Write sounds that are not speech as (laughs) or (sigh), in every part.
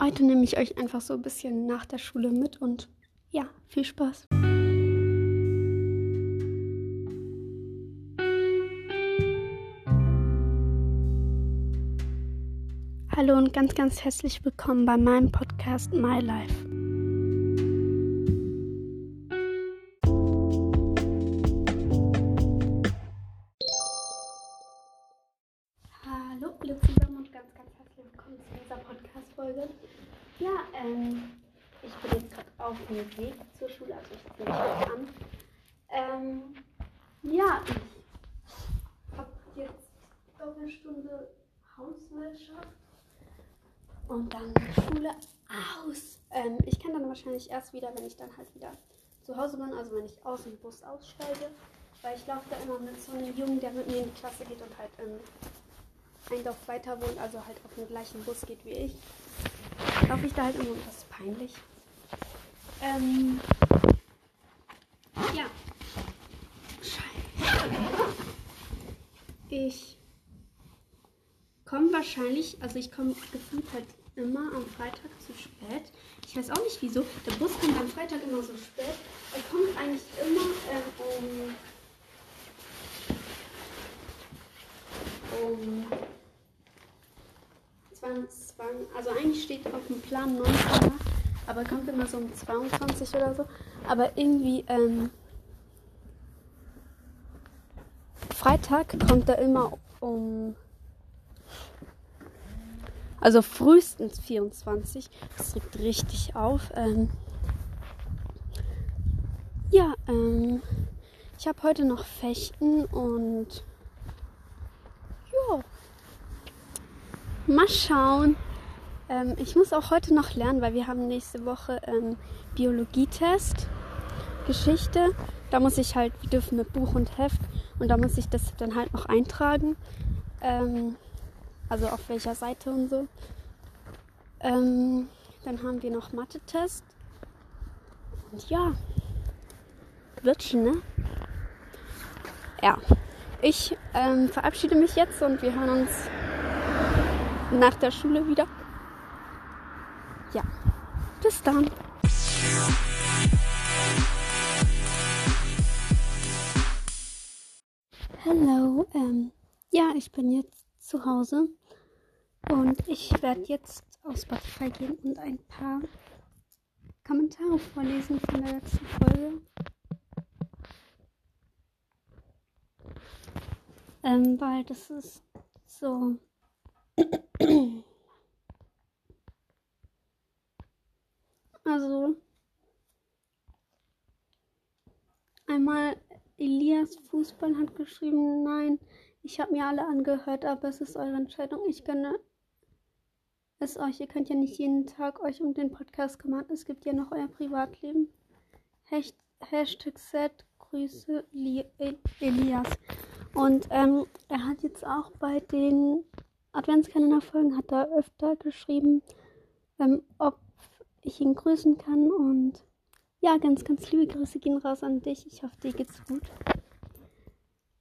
Heute nehme ich euch einfach so ein bisschen nach der Schule mit und ja, viel Spaß. Hallo und ganz, ganz herzlich willkommen bei meinem Podcast My Life. Podcast-Folge. Ja, ähm, ich bin jetzt gerade auf dem Weg zur Schule, also ich mich jetzt an. Ähm, ja, ich habe jetzt Doppelstunde Hauswirtschaft und dann Schule aus. Ähm, ich kann dann wahrscheinlich erst wieder, wenn ich dann halt wieder zu Hause bin, also wenn ich aus dem Bus aussteige, weil ich laufe da immer mit so einem Jungen, der mit mir in die Klasse geht und halt ähm, ein Dorf weiter wohnt, also halt auf dem gleichen Bus geht wie ich. Laufe ich da halt und das ist peinlich. Ähm, ja. Scheiße. Ich komme wahrscheinlich, also ich komme gefühlt halt immer am Freitag zu spät. Ich weiß auch nicht wieso. Der Bus kommt am Freitag immer so spät. Er kommt eigentlich immer ähm, um, um 20, also eigentlich steht auf dem Plan 19 Uhr, aber kommt immer so um 22 oder so. Aber irgendwie, ähm, Freitag kommt er immer um, also frühestens 24. Das regt richtig auf. Ähm, ja, ähm, ich habe heute noch Fechten und ja, mal schauen. Ähm, ich muss auch heute noch lernen, weil wir haben nächste Woche ähm, Biologietest, Geschichte. Da muss ich halt, wir dürfen mit Buch und Heft und da muss ich das dann halt noch eintragen. Ähm, also auf welcher Seite und so. Ähm, dann haben wir noch Mathe-Test. Und ja, wird schon, ne? Ja, ich ähm, verabschiede mich jetzt und wir hören uns nach der Schule wieder. Ja, bis dann. Hallo, ähm, ja, ich bin jetzt zu Hause und ich werde jetzt auf Spotify gehen und ein paar Kommentare vorlesen von der letzten Folge. Ähm, weil das ist so. Also. Einmal Elias Fußball hat geschrieben, nein, ich habe mir alle angehört, aber es ist eure Entscheidung. Ich gönne es euch. Ihr könnt ja nicht jeden Tag euch um den Podcast kümmern. Es gibt ja noch euer Privatleben. Hashtag set Grüße Elias. Und ähm, er hat jetzt auch bei den Adventskalenderfolgen hat er öfter geschrieben, ähm, ob ich ihn grüßen kann. Und ja, ganz, ganz liebe Grüße gehen raus an dich. Ich hoffe, dir geht's gut.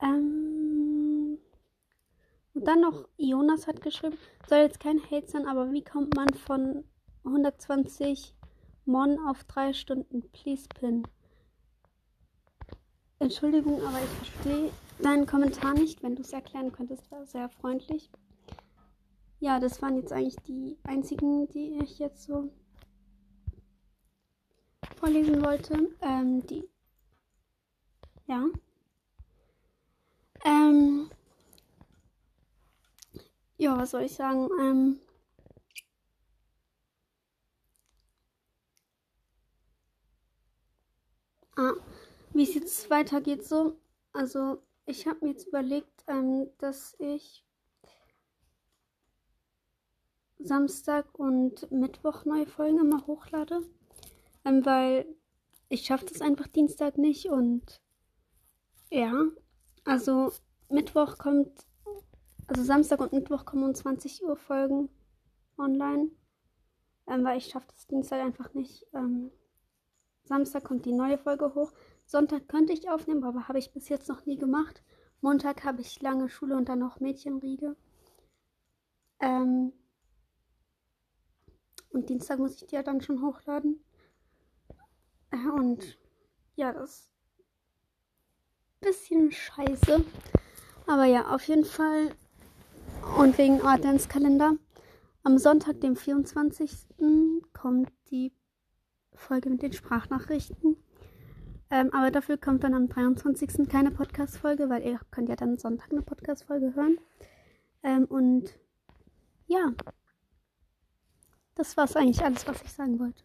Ähm, und dann noch Jonas hat geschrieben, soll jetzt kein Hate sein, aber wie kommt man von 120 Mon auf 3 Stunden? Please pin. Entschuldigung, aber ich verstehe deinen Kommentar nicht. Wenn du es erklären könntest, wäre sehr freundlich. Ja, das waren jetzt eigentlich die einzigen, die ich jetzt so vorlesen wollte. Ähm, die. Ja. Ähm. Ja, was soll ich sagen? Ähm. Ah, wie es jetzt weitergeht so. Also, ich habe mir jetzt überlegt, ähm, dass ich Samstag und Mittwoch neue Folgen immer hochlade. Ähm, weil ich schaffe das einfach Dienstag nicht und ja, also Mittwoch kommt, also Samstag und Mittwoch kommen um 20 Uhr Folgen online, ähm, weil ich schaffe das Dienstag einfach nicht. Ähm, Samstag kommt die neue Folge hoch. Sonntag könnte ich aufnehmen, aber habe ich bis jetzt noch nie gemacht. Montag habe ich lange Schule und dann noch Mädchenriege. Ähm, Und Dienstag muss ich die ja dann schon hochladen. Äh, und ja, das ist ein bisschen scheiße. Aber ja, auf jeden Fall. Und wegen Adventskalender. Am Sonntag, dem 24. kommt die Folge mit den Sprachnachrichten. Ähm, aber dafür kommt dann am 23. keine Podcast-Folge, weil ihr könnt ja dann Sonntag eine Podcast-Folge hören. Ähm, und ja, das war es eigentlich alles, was ich sagen wollte.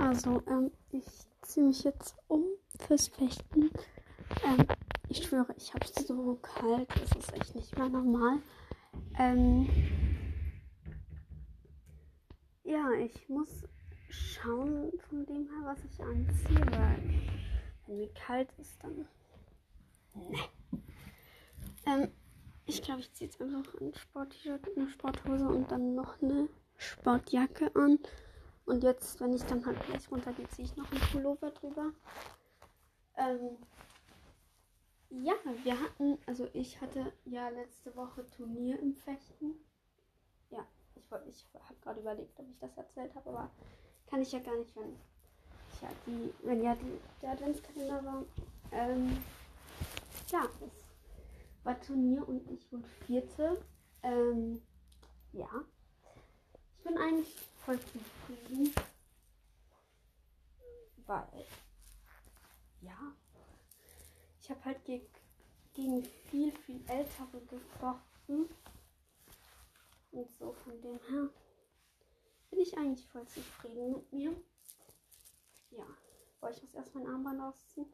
Also, ähm, ich ziehe mich jetzt um fürs Fechten. Ähm, ich schwöre, ich habe es so kalt. Das ist echt nicht mehr normal. Ähm, ja, ich muss schauen von dem her, was ich anziehe, weil wenn mir kalt ist, dann. Nee. Ähm, ich glaube, ich ziehe jetzt einfach ein Sport-T-Shirt, eine Sporthose und dann noch eine Sportjacke an. Und jetzt, wenn ich dann halt gleich runtergehe, ziehe ich noch einen Pullover drüber. Ähm, ja, wir hatten, also ich hatte ja letzte Woche Turnier im Fechten. Ja, ich wollte, ich habe gerade überlegt, ob ich das erzählt habe, aber kann ich ja gar nicht, wenn ja die, wenn ja die, der Adventskalender war. Ähm, ja, es war Turnier und ich wurde Vierte. Ähm, ja. Bin eigentlich voll zufrieden. Weil, ja, ich habe halt ge gegen viel, viel Ältere gefochten. Und so von dem her bin ich eigentlich voll zufrieden mit mir. Ja. Boah, ich muss erst mein Armband ausziehen.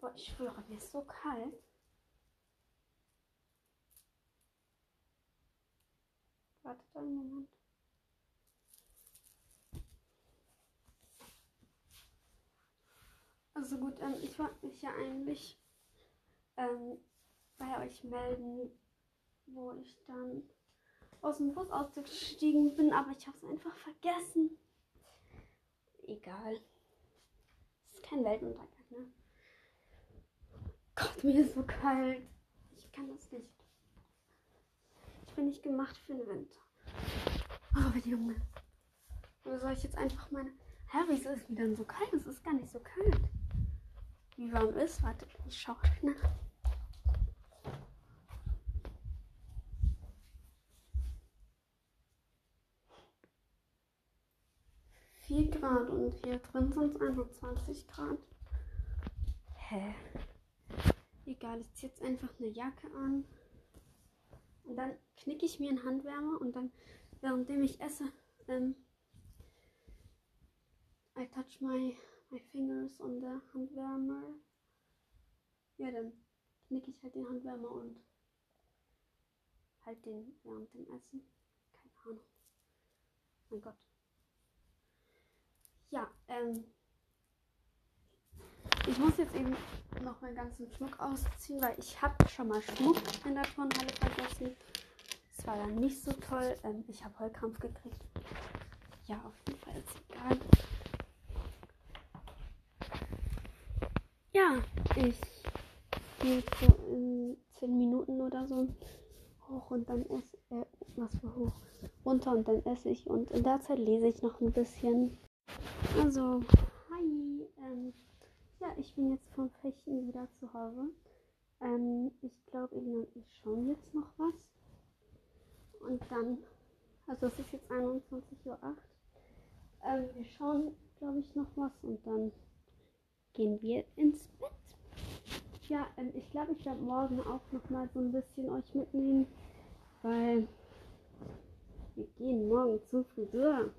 Boah, ich schwöre, mir ist so kalt. Wartet einen Moment. Also gut, ähm, ich wollte mich ja eigentlich ähm, bei euch melden, wo ich dann aus dem Bus ausgestiegen bin, aber ich habe es einfach vergessen. Egal kein Weltuntergang, ne? Gott, mir ist so kalt. Ich kann das nicht. Ich bin nicht gemacht für den Winter. Oh, Junge. Oder soll ich jetzt einfach meine. Hä, wieso ist mir denn so kalt? Es ist gar nicht so kalt. Wie warm ist? Warte, ich schau nach. 4 Grad und hier drin sind es 21 Grad. Hä? Egal, ich ziehe jetzt einfach eine Jacke an. Und dann knicke ich mir einen Handwärmer und dann, währenddem ich esse, ähm, I touch my, my fingers on the Handwärmer. Ja, dann knicke ich halt den Handwärmer und halt den während dem Essen. Keine Ahnung. Mein Gott. Ja, ähm. Ich muss jetzt eben noch meinen ganzen Schmuck ausziehen, weil ich habe schon mal Schmuck in der Turnhalle vergessen. Das war dann nicht so toll. Ähm, ich habe Heulkrampf gekriegt. Ja, auf jeden Fall ist egal. Ja, ich gehe so in 10 Minuten oder so hoch und dann esse äh, was für hoch runter und dann esse ich und in der Zeit lese ich noch ein bisschen. Also, hi. Ähm, ja, ich bin jetzt vom Fechten wieder zu Hause. Ähm, ich glaube, Elina ich schauen jetzt noch was. Und dann, also es ist jetzt 21.08 Uhr. Ähm, wir schauen, glaube ich, noch was und dann gehen wir ins Bett. Ja, ähm, ich glaube, ich werde morgen auch noch mal so ein bisschen euch mitnehmen, weil wir gehen morgen zum Friseur.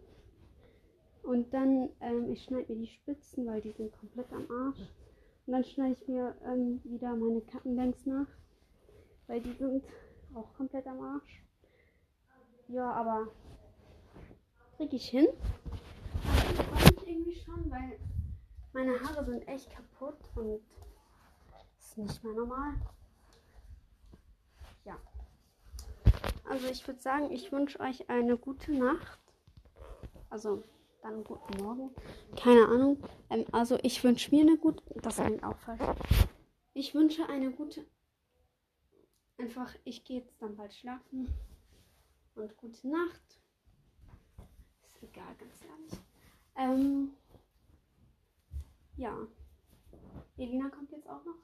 Und dann, ähm, ich schneide mir die Spitzen, weil die sind komplett am Arsch. Und dann schneide ich mir ähm, wieder meine Kappenbanks nach, weil die sind auch komplett am Arsch. Ja, aber kriege ich hin. Aber ich irgendwie schon, weil meine Haare sind echt kaputt und ist nicht mehr normal. Ja. Also ich würde sagen, ich wünsche euch eine gute Nacht. Also dann guten Morgen. Keine Ahnung. Ähm, also ich wünsche mir eine gute. Das klingt auch falsch. Ich wünsche eine gute. Einfach, ich gehe jetzt dann bald schlafen. Und gute Nacht. egal, ganz ehrlich. Ähm, ja. Elina kommt jetzt auch noch.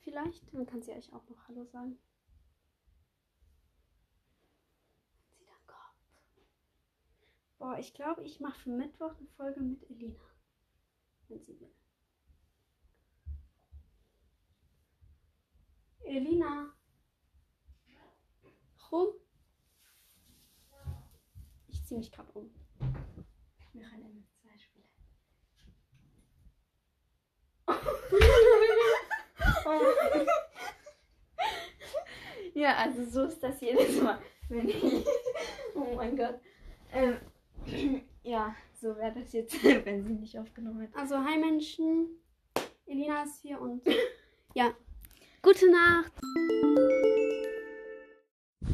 Vielleicht, dann kann sie euch auch noch Hallo sagen. Wenn sie dann kommt. Boah, ich glaube, ich mache für Mittwoch eine Folge mit Elina. Wenn sie will. Elina. Rum. Ich ziehe mich gerade um. Wir rennen zwei Ja, also so ist das jedes Mal, wenn ich. Oh mein Gott. Ähm, ja, so wäre das jetzt, (laughs) wenn sie nicht aufgenommen hätte. Also, hi Menschen. Elina ist hier und ja, gute Nacht.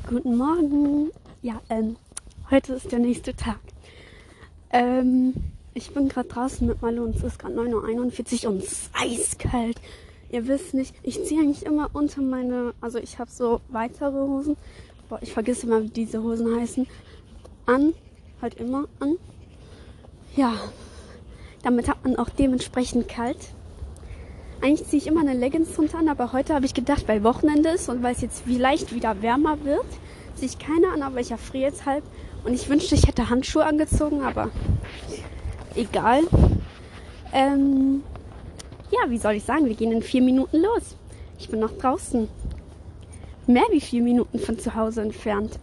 Guten Morgen. Ja, ähm, heute ist der nächste Tag. Ähm, ich bin gerade draußen mit Malu und es ist gerade 9.41 Uhr und es ist eiskalt. Ihr wisst nicht, ich ziehe eigentlich immer unter meine, also ich habe so weitere Hosen. Boah, ich vergesse immer, wie diese Hosen heißen. An, halt immer an. Ja, damit hat man auch dementsprechend kalt. Eigentlich ziehe ich immer eine Leggings drunter an, aber heute habe ich gedacht, weil Wochenende ist und weil es jetzt vielleicht wieder wärmer wird, ziehe ich keine an, aber ich erfriere jetzt halb. Und ich wünschte, ich hätte Handschuhe angezogen, aber egal. Ähm, ja, wie soll ich sagen, wir gehen in vier Minuten los. Ich bin noch draußen. Mehr wie vier Minuten von zu Hause entfernt.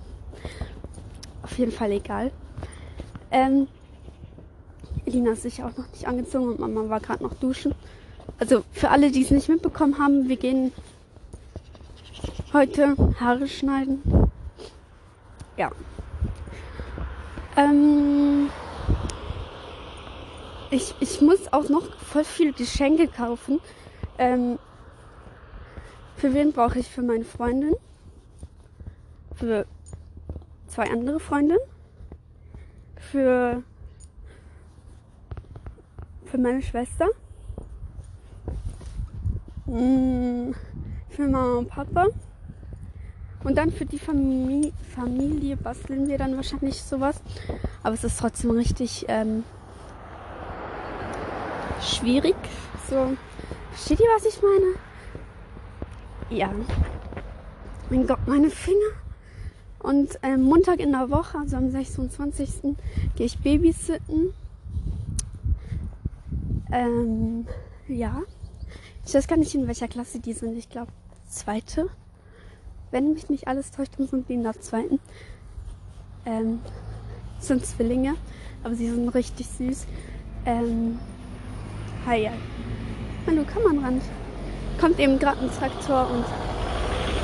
Auf jeden Fall egal. Ähm, Elina ist sicher auch noch nicht angezogen und Mama war gerade noch duschen. Also für alle, die es nicht mitbekommen haben, wir gehen heute Haare schneiden. Ja. Ähm, ich, ich muss auch noch voll viele Geschenke kaufen. Ähm, für wen brauche ich? Für meine Freundin. Für zwei andere Freundinnen. Für, für meine Schwester. Mm, Für Mama und Papa. Und dann für die Familie, Familie basteln wir dann wahrscheinlich sowas. Aber es ist trotzdem richtig ähm, schwierig. So, versteht ihr, was ich meine? Ja. Mein Gott, meine Finger. Und ähm, Montag in der Woche, also am 26. gehe ich babysitten. Ähm, ja. Ich weiß gar nicht, in welcher Klasse die sind. Ich glaube, zweite. Wenn mich nicht alles täuscht, dann sind die in der zweiten. Ähm, sind Zwillinge, aber sie sind richtig süß. Ähm, hi. Hallo, komm mal ran. Kommt eben gerade ein Traktor und.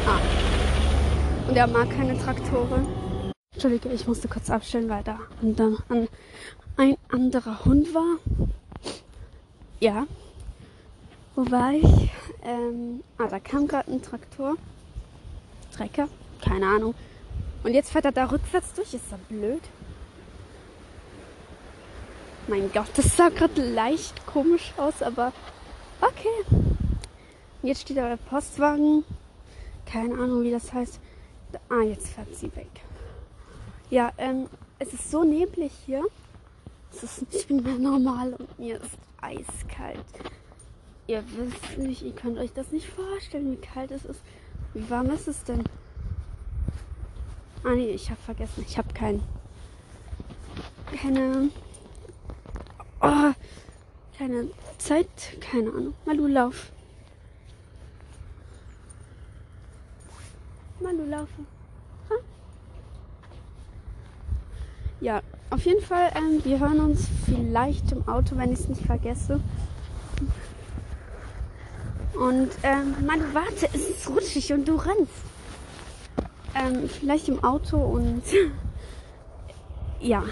Ah. Und er mag keine Traktoren. Entschuldige, ich musste kurz abstellen, weil da an, an, ein anderer Hund war. Ja. Wo war ich? Ähm, ah, da kam gerade ein Traktor. Trecker? Keine Ahnung. Und jetzt fährt er da rückwärts durch. Ist er blöd? Mein Gott, das sah gerade leicht komisch aus, aber okay. Jetzt steht da der Postwagen. Keine Ahnung, wie das heißt. Ah, jetzt fährt sie weg. Ja, ähm, es ist so neblig hier. Es ist nicht mehr normal und mir ist eiskalt. Ihr wisst nicht, ihr könnt euch das nicht vorstellen, wie kalt es ist. Wie warm ist es denn? Ah nee, ich habe vergessen. Ich habe kein keine oh, keine Zeit, keine Ahnung. Malu lauf. Malu laufe. Ha? Ja, auf jeden Fall, ähm, wir hören uns vielleicht im Auto, wenn ich es nicht vergesse. Und ähm, Manu, warte, es ist rutschig und du rennst. Ähm, vielleicht im Auto und (laughs) ja.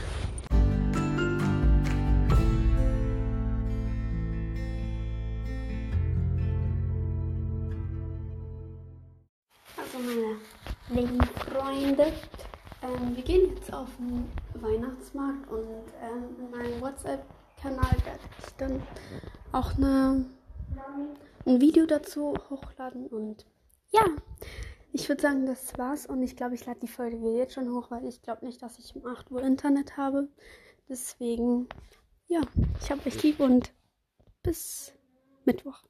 Freunde, ähm, wir gehen jetzt auf den Weihnachtsmarkt und ähm, in WhatsApp-Kanal werde ich dann auch eine, ein Video dazu hochladen und ja, ich würde sagen, das war's. Und ich glaube, ich lade die Folge jetzt schon hoch, weil ich glaube nicht, dass ich um 8 Uhr Internet habe. Deswegen, ja, ich habe euch lieb und bis Mittwoch.